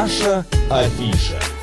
Наша афиша.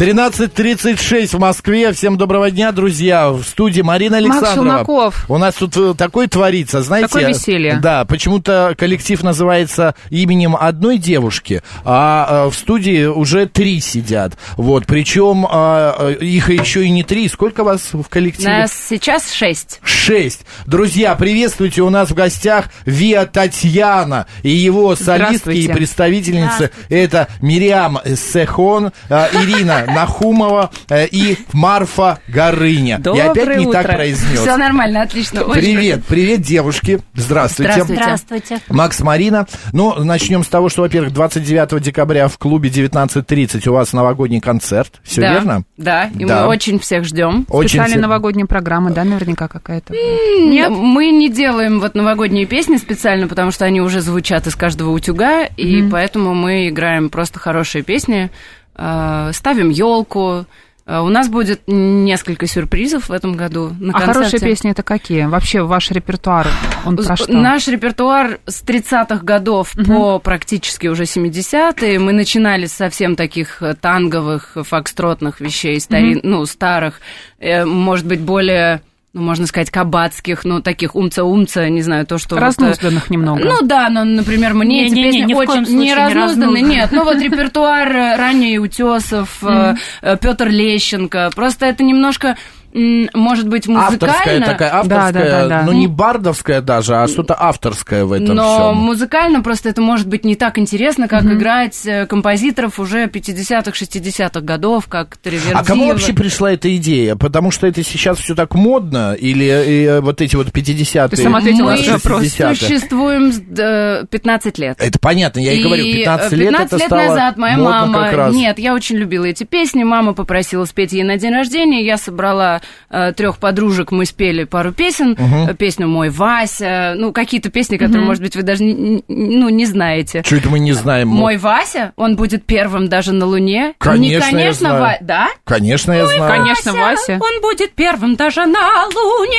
13.36 в Москве. Всем доброго дня, друзья. В студии Марина Александрова. Челноков. У нас тут э, такое творится, знаете. Такое веселье. Да, почему-то коллектив называется именем одной девушки, а э, в студии уже три сидят. Вот, причем э, их еще и не три. Сколько вас в коллективе? Нас сейчас шесть. Шесть. Друзья, приветствуйте, у нас в гостях Виа Татьяна и его солистки и представительницы. Это Мириам Сехон, э, Ирина Нахумова э, и Марфа Горыня. Я опять Доброе не так утро. произнес. Все нормально, отлично. очень Привет, привет, девушки. Здравствуйте. Здравствуйте. Здравствуйте. Макс, Марина. Ну, начнем с того, что, во-первых, 29 декабря в клубе 19.30 у вас новогодний концерт. Все Да, верно? Да, и Да. мы очень всех ждем. Очень Специальная все- новогодняя программа, да, наверняка какая-то? Нет, мы не делаем вот новогодние песни специально, потому что они уже звучат из каждого утюга, и поэтому мы играем просто хорошие песни, ставим елку. У нас будет несколько сюрпризов в этом году на А концерте. хорошие песни это какие? Вообще ваш репертуар, он про что? Наш репертуар с 30-х годов по практически уже 70-е. Мы начинали с совсем таких э, танговых, фокстротных вещей, старин, ну, старых, э, может быть, более, ну, можно сказать, кабацких, ну, таких умца-умца, не знаю, то, что... вот, э, Разнузданных немного. Ну да, но, например, мне эти Не-не-не, песни коем очень случае не не разнузданные. Нет, ну вот репертуар э, ранее Утесов, Петр Лещенко. Просто это немножко, может быть, музыкально. Авторская такая, авторская, Да, да, да, да. ну не бардовская даже, а что-то авторское в этом Но всем. музыкально просто это может быть не так интересно, как играть э, композиторов уже 50-х, 60-х годов, как Таривердиева. А кому вообще пришла эта идея? Потому что это сейчас все так модно, или э, вот эти вот 50-е, Ты сама ответила Мы на вопрос. 60-е? существуем с, э, 15 лет. Это понятно, я и, говорю, 15 э, лет 15 это лет стало назад моя мама... Нет, я очень любила эти песни. Мама попросила спеть ей на день рождения. Я собрала трех подружек, мы спели пару песен. Э, Песню «Мой Вася». Ну, какие-то песни, которые, может быть, вы даже не, не- ну, не знаете. Что это мы не знаем? Мой Вася, он будет первым даже на Луне. Конечно, Не, я конечно, знаю. Ва- да? Конечно, я знаю. Конечно, Вася. Он будет первым даже на Луне.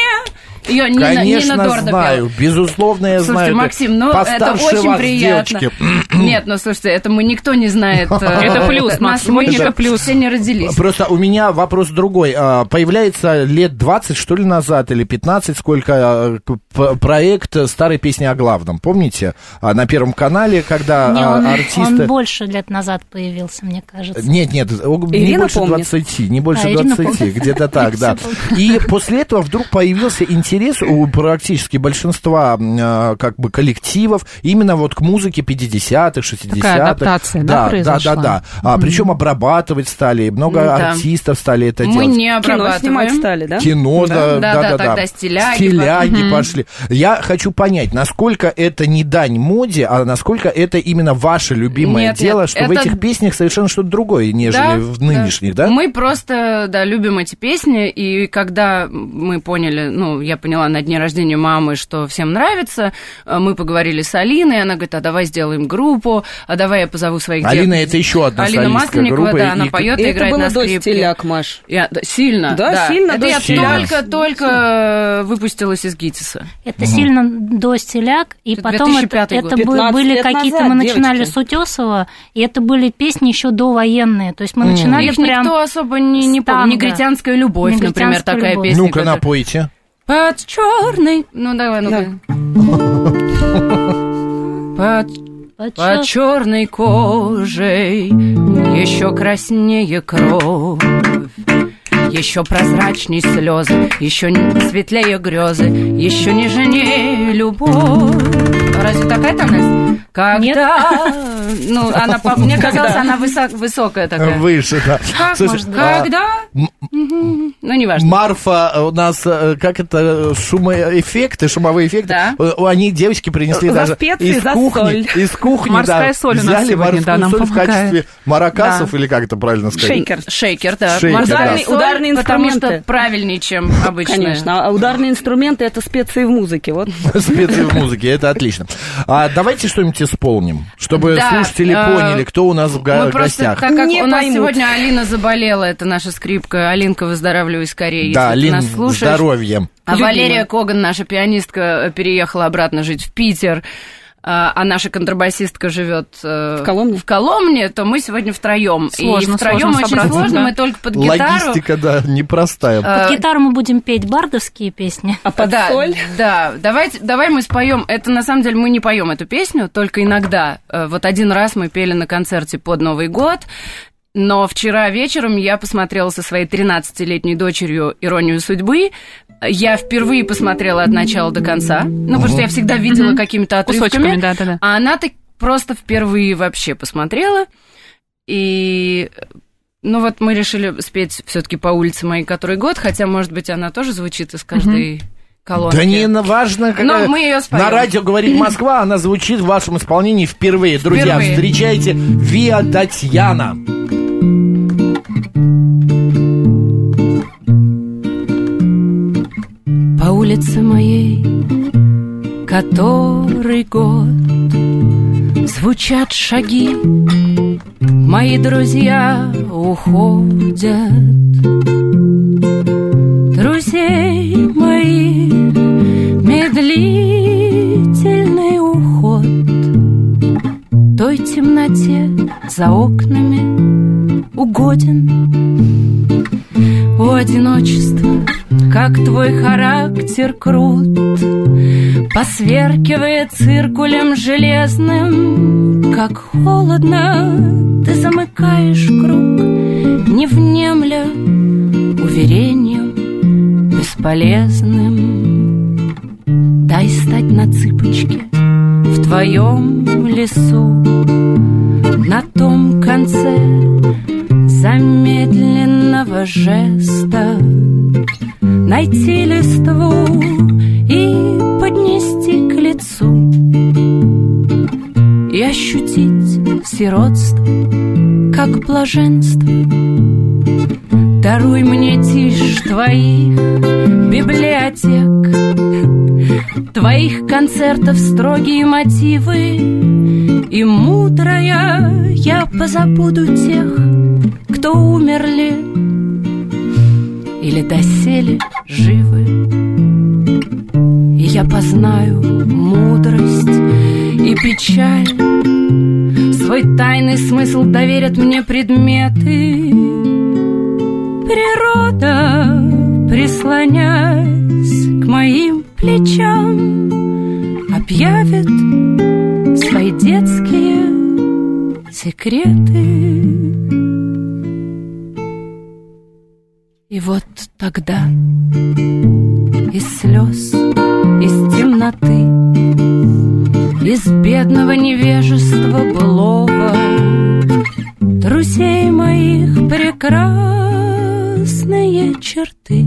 Ее Нина, Конечно, Нина Дорда знаю. пела. Безусловно, я Слушайте, знаю. Максим, ну это очень вас, приятно. девочки. Нет, ну слушайте, это мы никто не знает. э, Это плюс, Максим, еще плюс. Все не родились. Просто у меня вопрос другой. А, Появляется лет 20, что ли, назад, или 15, сколько а, проект старой песни о главном. Помните? А, На Первом канале, когда Не, он, артисты... он больше лет назад появился, мне кажется. Нет, нет, не больше помнит. 20, не больше А, Ирина 20, помнит. где-то так, да. И после этого вдруг появился интерес у практически большинства э, как бы коллективов именно вот к музыке 50-х, 60-х. Такая адаптация, да, да, да, произошла? да, да. А, Причем обрабатывать стали, много Да. артистов стали это Мы делать. не Кино снимать обрабатываем. стали, да? Кино, да, да, Да, да, да, да. тогда стиляги Стиляги пошли. Я хочу понять, насколько это не дань моде, а насколько это именно ваше любимое Нет, дело, нет, что в это- этих песнях совершенно что-то другое, нежели Да, в нынешних, да? Мы просто, да, любим эти песни, и когда мы поняли, ну, я поняла на дне рождения мамы, что всем нравится, э, мы поговорили с Алиной, она говорит, а давай сделаем группу, а давай я позову своих Алина дев- это еще одна Алина Масленникова, группы, да, она и- поет И и это играет было на до скрипке. стиляк, Маш. Я- да, сильно, Да, сильно Это до я только-только э, выпустилась из ГИТИСа. Это сильно до стиляк, и Это потом это, 2005 это год. бы- 15 были какие-то, назад, мы начинали девочки. с Утесова, и это были песни еще довоенные, то есть мы начинали Их прям... никто особо не, не помнит. Негритянская любовь, например, такая любовь. песня. Ну-ка, которая- напойте. Под черный. Ну давай, ну Под, Под под чё- черной кожей еще краснее кровь. Еще прозрачней слезы, еще светлее грезы, еще нежнее любовь. Разве такая там? Когда... Ну, она, мне казалось, она высок- высокая такая. Выше, да. Как Слушай, может быть? а, Когда? Ну, неважно. Марфа у нас, э, как это, шумоэффекты, шумовые эффекты. Да. Э, Они, девочки, принесли За даже специи, из за кухни. соль. Из кухни, Морская да, соль у нас взяли сегодня, морскую да, нам соль в качестве маракасов, Да. или как это правильно сказать? Шейкер. Шейкер, да. Шейкер, да. Ударные- Потому что инструменты. правильнее, чем обычная. Конечно. А ударные инструменты это специи в музыке. Вот. Специи в музыке, это отлично. А давайте что-нибудь исполним, чтобы Да, слушатели э, поняли, кто у нас в га- Мы просто, гостях. так как Не у нас поймут. сегодня Алина заболела, это наша скрипка. Алинка, выздоравливай скорее, Да, если ты Лин, нас слушаешь. здоровье. А Любимая. Валерия Коган, наша пианистка, э, переехала обратно жить в Питер. А а наша контрабасистка живет э, В Коломне? в Коломне, то мы сегодня втроем. И втроем сложно очень собраться, сложно, да. мы только под гитару. Логистика, да, непростая. Э, Под гитару мы будем петь бардовские песни. А под да, соль? Да, давайте, давай мы споем. Это на самом деле мы не поем эту песню, только иногда. Э, Вот один раз мы пели на концерте под Новый год. Но вчера вечером я посмотрела со своей 13-летней дочерью «Иронию судьбы». Я впервые посмотрела от начала до конца. Ну, потому что я всегда видела какими-то отрывками. Кусочками, да-да-да. А она так просто впервые вообще посмотрела. И ну вот мы решили спеть все-таки по улице моей который год, хотя, может быть, она тоже звучит из каждой колонки. Да не важно, какая... Но мы её споем. На радио говорит Москва, она звучит в вашем исполнении впервые. Друзья, Впервые. встречайте Виа Татьяна. По улице моей который год Звучат шаги, мои друзья уходят Друзей медлительный уход Той темноте за окнами угоден у одиночества, как твой характер крут, Посверкивая циркулем железным, как холодно ты замыкаешь круг, Не внемля уверением бесполезным. Дай стать на цыпочке в твоем лесу, На том конце замедленного жеста Найти листву и поднести к лицу И ощутить сиротство, как блаженство. Даруй мне тишь твоих библиотек Твоих концертов строгие мотивы. И мудрая я позабуду тех, кто умерли Или доселе живы. И я познаю мудрость и печаль. Свой тайный смысл доверят мне предметы. Природа, прислонясь к моим плечам, объявит свои детские секреты. И вот тогда из слез, из темноты, из бедного невежества былого Друзей моих прекрасные черты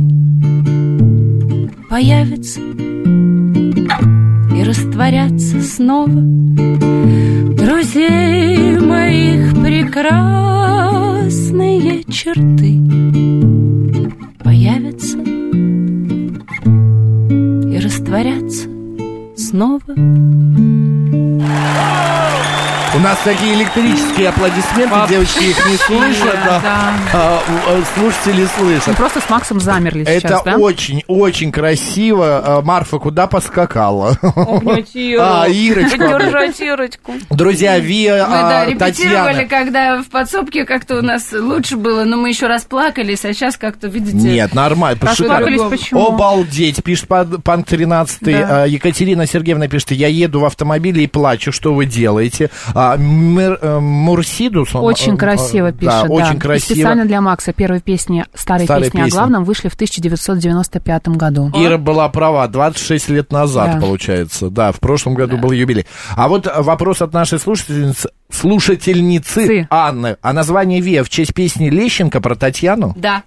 Появятся и растворятся снова. Друзей моих прекрасные черты Появятся и растворятся снова нас такие электрические аплодисменты, Вообще, девочки их не слышат, да. да. А, а, слушатели Мы слышат. просто с Максом замерли Это сейчас, да? очень-очень красиво. А, Марфа куда поскакала? Обнять ее. А, Ирочку. Ирочку. Друзья, Виа Мы, да, а, репетировали, Татьяна. когда в подсобке как-то у нас лучше было, но мы еще расплакались, а сейчас как-то, видите... Нет, нормально. Расплакались шикарно. почему? Обалдеть, пишет пан- Панк 13 Да. А, Екатерина Сергеевна пишет, я еду в автомобиле и плачу, что вы делаете? А, Мер- э, Мурсидус, он, Очень э, красиво э, пишет, да, да. очень И красиво. специально для Макса первые песни, старые, Старые песни, песни. о главном вышли в 1995 году. Ира была права, 26 лет назад, Да. получается. Да, в прошлом году был юбилей. А вот вопрос от нашей слушательницы, слушательницы Цы. Анны. А название Виа в честь песни Лещенко про Татьяну? Да,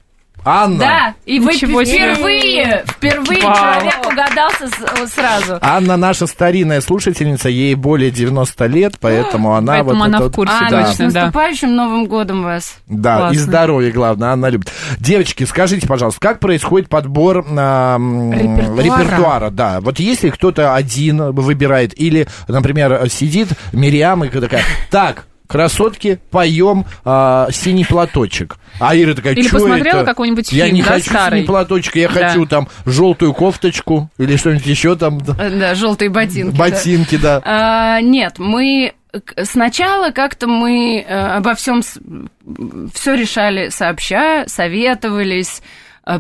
Анна. да, и вы Ничего впервые, впервые Вау. человек угадался с- сразу. Анна наша старинная слушательница, ей более 90 лет, поэтому она Поэтому вот она это в курсе, Анна, точно, с да. наступающим Новым годом вас. Да, Классно. и здоровье, главное, Анна любит. Девочки, скажите, пожалуйста, как происходит подбор а, Репертуара. репертуара? Да, вот если кто-то один выбирает, или, например, сидит Мириам и такая, так, красотки, поем а, синий платочек. А Ира такая, Или посмотрела какой-нибудь Я фильм, не да, хочу старый? синий платочек, я Да. хочу там желтую кофточку или что-нибудь еще там, Э, Да, желтые ботинки. да. ботинки, да. А, нет, мы сначала как-то мы э, обо всем все решали сообща, советовались,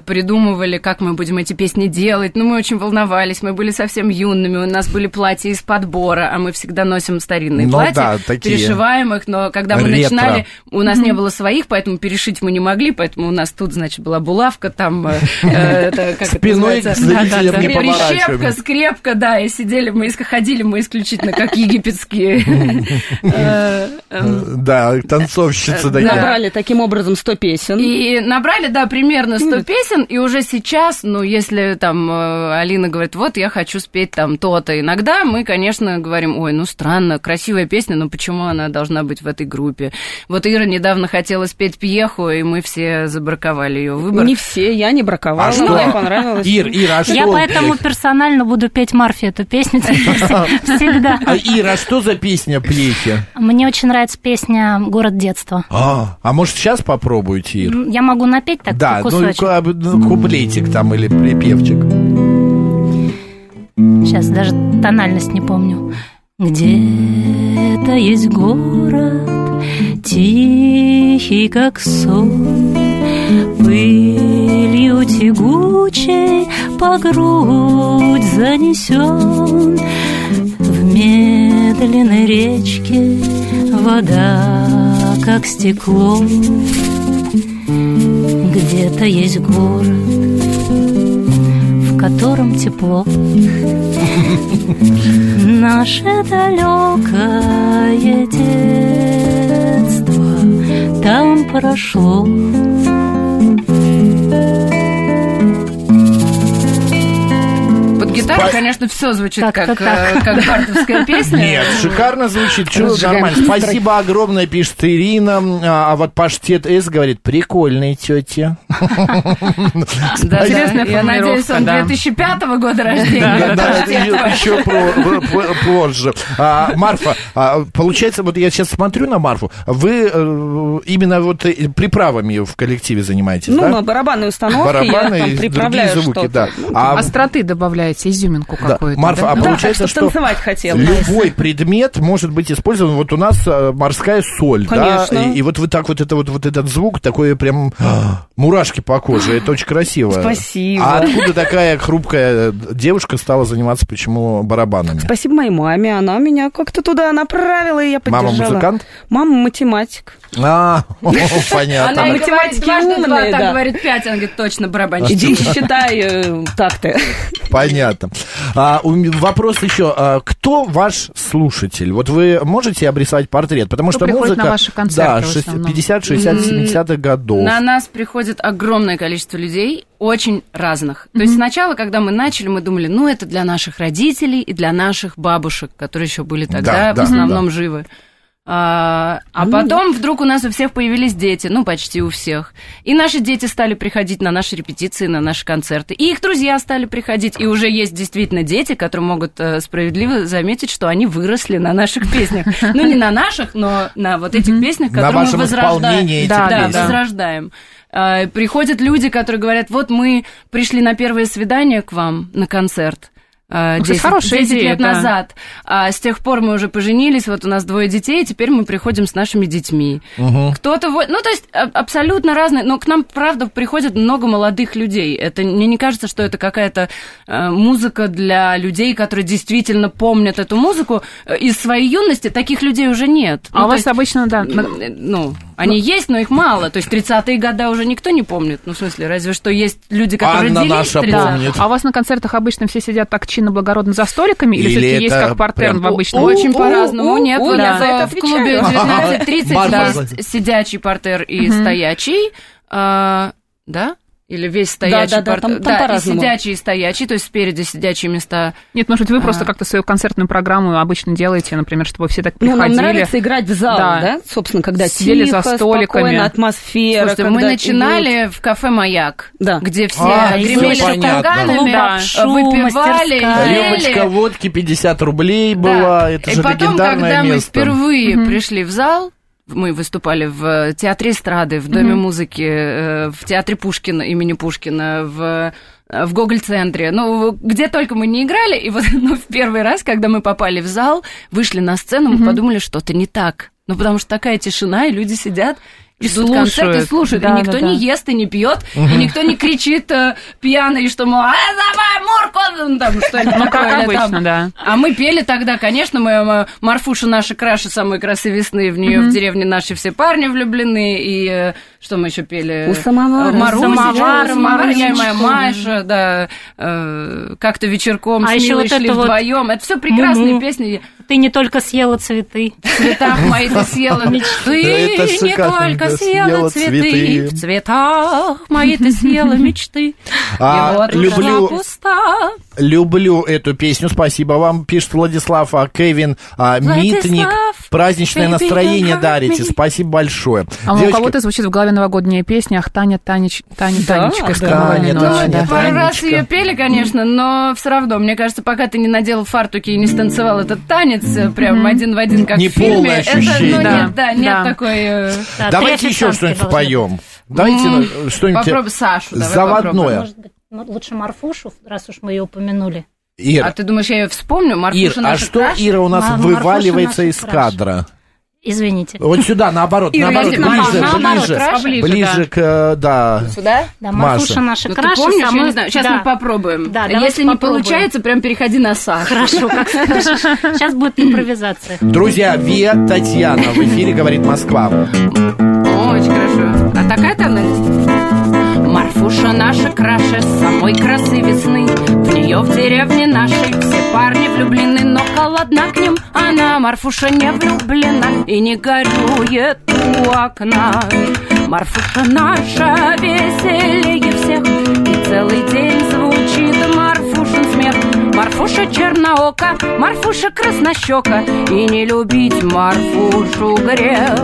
придумывали, как мы будем эти песни делать. Ну, мы очень волновались, мы были совсем юными, у нас были платья из подбора, а мы всегда носим старинные Ну платья, да, такие. перешиваем их, но когда мы Ретро. начинали, у нас не было своих, поэтому перешить мы не могли, поэтому у нас тут, значит, была булавка, там, э, э, Спиной. Прищепка, скрепка, да, и сидели мы, ходили мы исключительно как египетские. Э, э, Да, танцовщицы такие. Набрали таким образом 100 песен. И набрали, да, примерно 100 песен, и уже сейчас, ну, если там э, Алина говорит, вот я хочу спеть там то-то, иногда мы, конечно, говорим, ой, ну странно, красивая песня, но почему она должна быть в этой группе? Вот Ира недавно хотела спеть пьеху, и мы все забраковали ее выбор. Не все, я не браковала, А что? мне понравилось. Ир, Ир, а что? Я поэтому персонально буду петь Марфе эту песню всегда. А, Ира, а что за песня «Плехи»? Мне очень нравится песня «Город детства». А, а может, сейчас попробуйте, Ир? Я могу напеть так Да, ну, кусочек. ку- ну, куплетик там или припевчик. Сейчас даже тональность не помню. Где-то есть город, тихий, как сон, Пылью тягучей по грудь занесен. В медленной речке вода, как стекло. Где-то есть город, в котором тепло. Наше далекое детство там прошло. Гитару, Спа- конечно, все звучит Как-то как, э, как бардовская песня. Нет, шикарно звучит, Разжигаем нормально. Спасибо огромное, пишет Ирина. А, а вот Паштет С говорит, прикольные тети. Да. Интересная Я надеюсь, он формулировка, да. 2005 года рождения. Да, еще про- про- позже. А, Марфа, а, получается, вот я сейчас смотрю на Марфу, вы э, именно вот э, приправами в коллективе занимаетесь, Ну, установке Барабаны я там приправляю что-то. да. Ну, А Остроты добавляете, изюминку Да. какую-то. Марфа, да? а да, получается, так что танцевать хотела. Любой предмет может быть использован. Вот у нас э, морская соль, да, Конечно. и, и вот вы так вот это вот вот этот звук такой прям а, мурашки по коже. Это очень красиво. Спасибо. А откуда такая хрупкая девушка стала заниматься почему барабанами? Спасибо моей маме, она меня как-то туда направила, и я Мама поддержала. музыкант? Мама математик. А, Она понятно. говорит математики так да. говорит пять, она говорит, точно, барабанщик. Иди считай э, такты. Понятно. А, у вопрос еще. а, кто ваш слушатель? Вот вы можете обрисовать портрет? Потому Кто что музыка... на ваши концерты Да, в шесть- основном? 50, 60, 70-х годов. На нас приходит огромное количество людей, очень разных. То есть сначала, когда мы начали, мы думали, ну, это для наших родителей и для наших бабушек, которые еще были тогда Да, да, в основном живы. А, а потом вдруг у нас у всех появились дети, ну, почти у всех. И наши дети стали приходить на наши репетиции, на наши концерты. И их друзья стали приходить. И уже есть действительно дети, которые могут э, справедливо заметить, что они выросли на наших песнях. Ну, не на наших, но на вот этих песнях, которые мы возрождаем. Да, возрождаем. Приходят люди, которые говорят, вот мы пришли на первое свидание к вам на концерт. А, кстати, 10, хорошая 10 идея, лет да. назад. А с тех пор мы уже поженились, вот у нас двое детей, и теперь мы приходим с нашими детьми. Кто-то... вот- Ну, то есть а- абсолютно разные, но к нам, правда, приходит много молодых людей. Это Мне не кажется, что это какая-то э, музыка для людей, которые действительно помнят эту музыку э, из своей юности. Таких людей уже нет. А Ну, у вас есть, обычно, да, на- ну, они есть, но их мало. То есть 30-е годы уже никто не помнит. Ну, в смысле, разве что есть люди, которые Анна родились в наша 30-е. помнит. А у вас на концертах обычно все сидят так чинно-благородно за столиками? Или, Или все-таки есть как партерн прям- в обычном? Очень по-разному. Нет, я за это в клубе отвечаю. 19.30 Марфа. есть сидячий портер и стоячий. А, Да? Или весь стоячий да, да, портер? там- там и по-разному. сидячий, и стоячий, то есть спереди сидячие места. Нет, может быть, вы просто А. как-то свою концертную программу обычно делаете, например, чтобы все так Ну, нам приходили. нравится играть в зал, Да. да? Собственно, когда Сидели тихо, за столиками. спокойно, атмосфера. Слушайте, мы начинали в кафе «Маяк», Да. где все А, гремели стаканами, Клуб «Шу», выпивали, мастерская. Рюмочка ели. водки 50 рублей была. Да. Это и же потом, легендарное когда мы место. впервые пришли в зал, мы выступали в Театре эстрады, в Доме музыки, э, в Театре Пушкина, имени Пушкина, в в Гоголь-центре, ну, где только мы не играли, и вот ну, в первый раз, когда мы попали в зал, вышли на сцену, мы подумали, что-то не так. Ну, потому что такая тишина, и люди сидят, и Слушают. концерт и слушают, Да, и никто да, не да. ест и не пьет, и никто не кричит э, пьяный, что, мол, а, давай, Мурку, ну, там, что-нибудь Ну, такое, как или там. обычно, да. А мы пели тогда, конечно, мы э, Марфуша наша краше, самые красивые весны, в нее в деревне наши все парни влюблены, и э, что мы еще пели? У самовара. Маруся, Самовар, да, самовар, я и моя. Маша, да, э, как-то вечерком А с Милой вот шли вот вдвоем. Это все прекрасные песни. Ты не только съела цветы. В цветах мои ты съела мечты, не только съела цветы, в цветах мои ты съела мечты. И вот люблю- пуста. Люблю эту песню, спасибо вам, пишет Владислав, а Кевин а, Владислав, Митник. Праздничное настроение дарите, me. спасибо большое. А у Девочки, кого-то звучит в голове новогодняя песня «Ах, Таня, Танич, Таня, Да, Танечка» из да. «Карнавальной Таня, ночи». Таня, да. Пару раз ее пели, конечно, но все равно, мне кажется, пока ты не наделал фартуки и не станцевал этот танец э, прям один в один, как Не в фильме, полное это, ощущение. ну, Да, нет, да, нет да. такой... э, Да, Давайте еще что-нибудь поем. Давайте ну, что-нибудь Попробуй Сашу, давай заводное. попробуем. М- лучше Марфушу, раз уж мы ее упомянули. Ир, А ты думаешь, я ее вспомню? Марфуша Ир, а что краш? Ира у нас Ма- вываливается из краш. кадра? Извините. Вот сюда, наоборот, Ира, наоборот, ближе, наоборот, ближе, краш, поближе, ближе да. к, э, да. Сюда? Да, Маша. Марфуша наша Ну, ты краша. помнишь, я самой- не знаю. Сейчас Да. мы попробуем. Да, Если не попробуем. получается, прям переходи на Сашу. Хорошо, как скажешь. Сейчас будет импровизация. Друзья, Виа Татьяна в эфире говорит Москва. Очень хорошо. А такая тональность? Марфуша наша краше самой красы весны. В нее в деревне нашей все парни влюблены Но холодна к ним. Она, Марфуша не влюблена И не горюет у окна. Марфуша наша веселее всех И целый день звучит Марфушин смех Марфуша черноока, Марфуша краснощека И не любить Марфушу грех.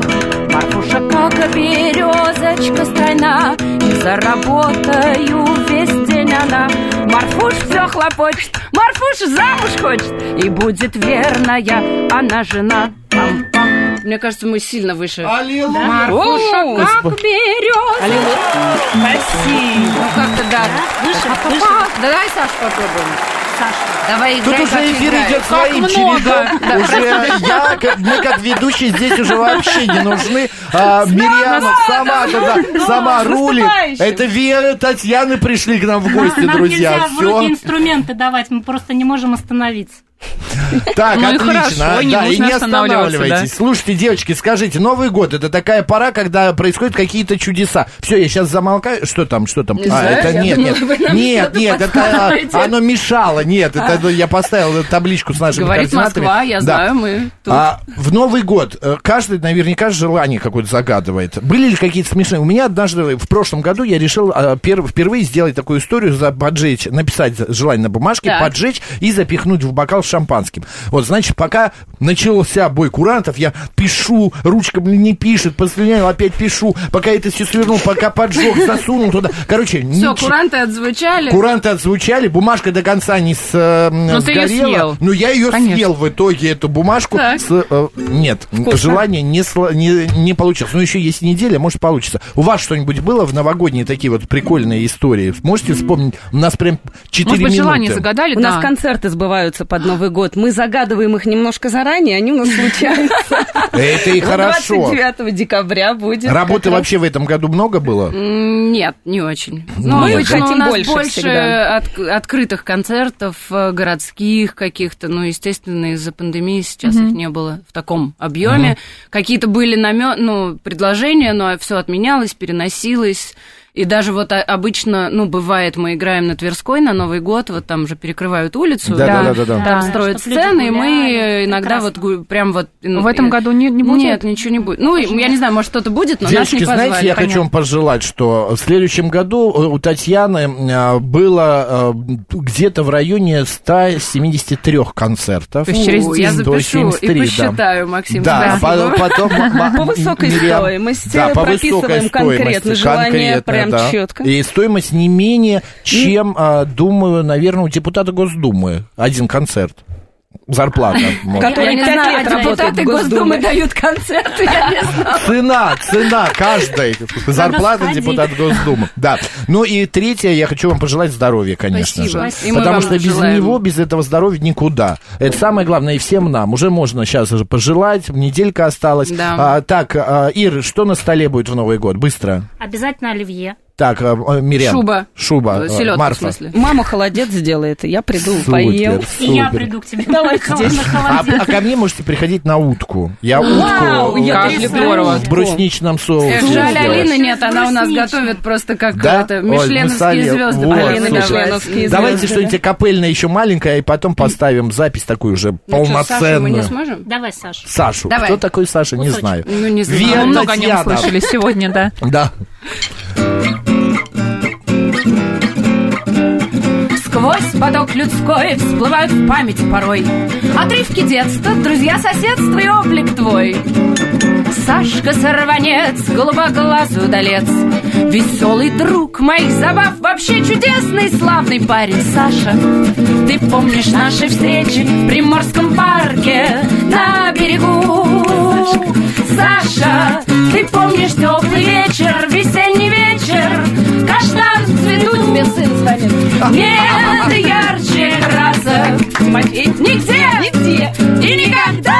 Марфуша, как березочка стройна И за работаю весь день она. Марфуш все хлопочет, Марфуш замуж хочет И будет верная она жена. Пам-пам. Мне кажется, мы сильно выше. Марфуша, О, как береза Спасибо. Ну как-то да. Выше, А, выше. Давай, Саш, попробуем Саша. Давай Тут играй, уже как эфир идет своим чередом. Уже я, как- мы как ведущие здесь уже вообще не нужны. А, Мирьям сама, когда сама рулит. Это Вера, Татьяны пришли к нам в гости, Нам друзья. нельзя в руки Все. инструменты давать, мы просто не можем остановиться. Так, Ну и отлично. хорошо, не да, и не останавливайтесь. да. Слушайте, девочки, скажите, Новый год это такая пора, когда происходят какие-то чудеса. Все, я сейчас замолкаю. Что там, что там? Не а, знаю, это я нет, думала, нет. вы нам Нет, нет, это подсказываете. а, оно мешало. Нет, это ну, я поставил табличку с нашими Говорит координатами. Москва, я Да. знаю, мы тут. А в Новый год э, каждый наверняка желание какое-то загадывает. Были ли какие-то смешные? У меня однажды в прошлом году я решил пер- впервые сделать такую историю, за- поджечь, написать желание на бумажке, Так. поджечь и запихнуть в бокал с шампанским. Вот, значит, пока начался бой курантов, я пишу, ручка мне не пишет, послюняю, опять пишу, пока это все свернул, пока поджег, засунул туда. Короче, Все, ничего- куранты отзвучали. Куранты отзвучали, бумажка до конца не с, э, Но ты её сгорела. съел. Ну, я ее Конечно. съел в итоге, эту бумажку. Так. С, э, нет, желание не, сло- не, не получилось. Ну, еще есть неделя, может, получится. У вас что-нибудь было в новогодние такие вот прикольные истории? Можете вспомнить? У нас прям 4 Может быть, минуты. желание загадали? У нас да. концерты сбываются под Новый год. Мы загадываем их немножко заранее, они у нас случаются. Это и хорошо. 29 декабря будет. Работы вообще в этом году много было? Нет, не очень. Ну, Мы обычно хотим у нас больше открытых концертов, э, городских каких-то. Ну, естественно, из-за пандемии сейчас их не было в таком объеме. Какие-то были намё... ну, предложения, но все отменялось, переносилось. И даже вот обычно, ну, бывает, мы играем на Тверской на Новый год, вот там же перекрывают улицу. Да, да, да, да, да. Там Да, строят сцены, и мы иногда Прекрасно. вот прям вот... ну, В этом и- году не, не будет? Нет, ничего не будет. Ну, я не знаю, может, что-то будет, но нас Девочки, не позвали. знаете, я хочу вам пожелать, что в следующем году э, у Татьяны э, было э, где-то в районе 173 концертов. То есть через Фу, я день. запишу 173, и да. посчитаю, Максим. Да, спасибо. по- потом... По высокой стоимости Да, прописываем конкретно желание, конкретно, прям да. четко. И стоимость не менее, чем, а, думаю, наверное, у депутата Госдумы один концерт. Зарплата. Которые Я не пять знаю, лет а работают депутаты в Госдуме. Госдумы дают концерты, я не знаю. Цена, цена каждой зарплаты сходить. депутат Госдумы. Да. Ну и третье, я хочу вам пожелать здоровья, конечно Спасибо. же. Потому что без желаем. него, без этого здоровья никуда. Это самое главное и всем нам. Уже можно сейчас уже пожелать, неделька осталась. Да. А, так, а, Ир, что на столе будет в Новый год? Быстро. Обязательно оливье. Так, а, а, Мирям. Шуба. Шуба. а, Селедка, в Марфа. смысле. Мама холодец сделает, и я приду, Супер, поем. И я супер. приду к тебе. Давайте на здесь. А, а ко мне можете приходить на утку. Я Вау, утку я Как здорово. в брусничном соусе. Жаль. Алины нет, она у нас готовит просто как Да? это, Оль, мы мишленовские сами- звезды. вот, Алина супер. давай. Мишленовские Давайте звезды, что-нибудь капельное еще маленькое, и потом поставим запись такую уже Ну что, Сашу мы полноценную. не сможем? Давай, Саша. Сашу. Давай. Кто такой Саша, не знаю. Ну, не знаю. Много о нем слышали сегодня, да. Да. Сквозь поток людской всплывают в память порой. Отрывки детства, друзья соседства и облик твой. Сашка сорванец, голубоглазый удалец Веселый друг моих забав Вообще чудесный, славный парень. Саша, ты помнишь наши встречи В Приморском парке на берегу Саша, ты помнишь теплый вечер Весенний вечер? Каштан цветут, тебе сын звонит. Нет ярче красок Нигде, нигде. И никогда.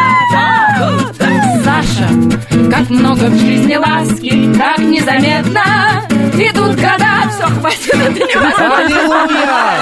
Саша, как много в жизни ласки Как незаметно. Идут года, все, хватит. Это невозможно.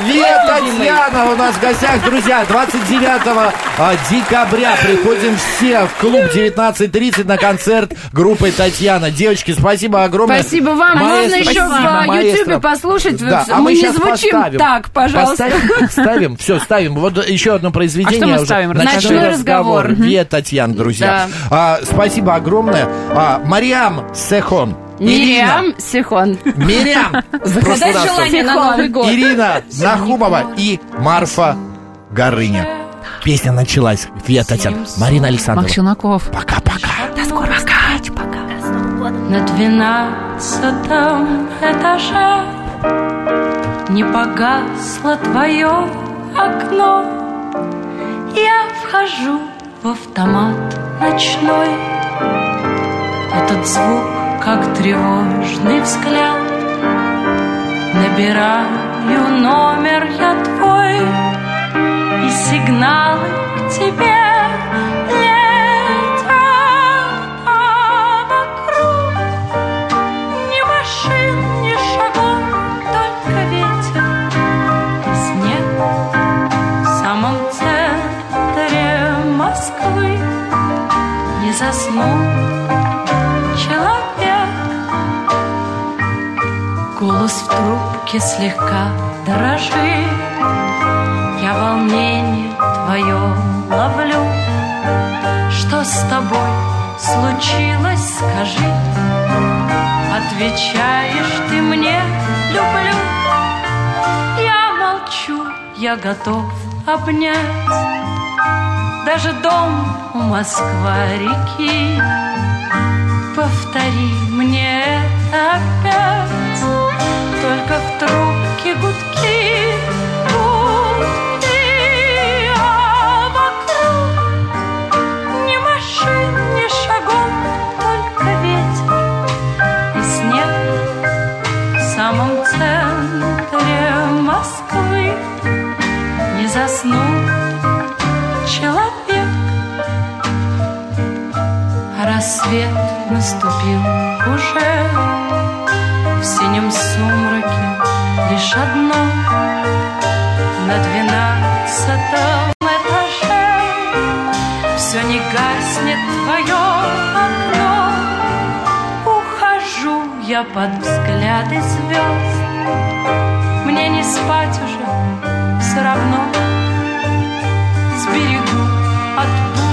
Вера Татьяна у нас в гостях. Друзья, 29 а, декабря приходим все в клуб 19.30 на концерт группы Татьяна. Девочки, спасибо огромное. Спасибо вам. Можно Маэстро, еще спасибо, в маэстро. Ютубе послушать. Да, а мы, мы не звучим поставим. так, пожалуйста. Поставим, ставим, все, ставим. Вот еще одно произведение. А что мы уже. ставим? Ночной, Ночной разговор. разговор. Вия Татьяна, друзья. А, спасибо огромное. А, Мариам Сехон. Мириам Сихон. Ирина. Мириам. Загадай желание на. Новый год. Ирина Нахумова и Марфа Горыня. Песня началась. Вия Татьяна. Марина Александровна. Мак Челноков. Пока-пока. На двенадцатом этаже Не погасло твое окно Я вхожу в автомат ночной Этот звук, как тревожный взгляд. Набираю номер я твой И сигналы к тебе трубке слегка дрожит Я волнение твое ловлю. Что с тобой случилось, скажи? Отвечаешь ты мне, люблю. Я молчу, я готов обнять. Даже дом у Москва-реки Повтори мне опять Только в трубке гудки Гудки А вокруг ни машин, ни шагов Только ветер и снег В самом центре Москвы. Не заснул человек. Рассвет наступил уже в синем сумраке лишь одно На двенадцатом этаже. Все не гаснет твое окно. Ухожу я под взгляды звезд Мне не спать уже все равно. Сберегу от пули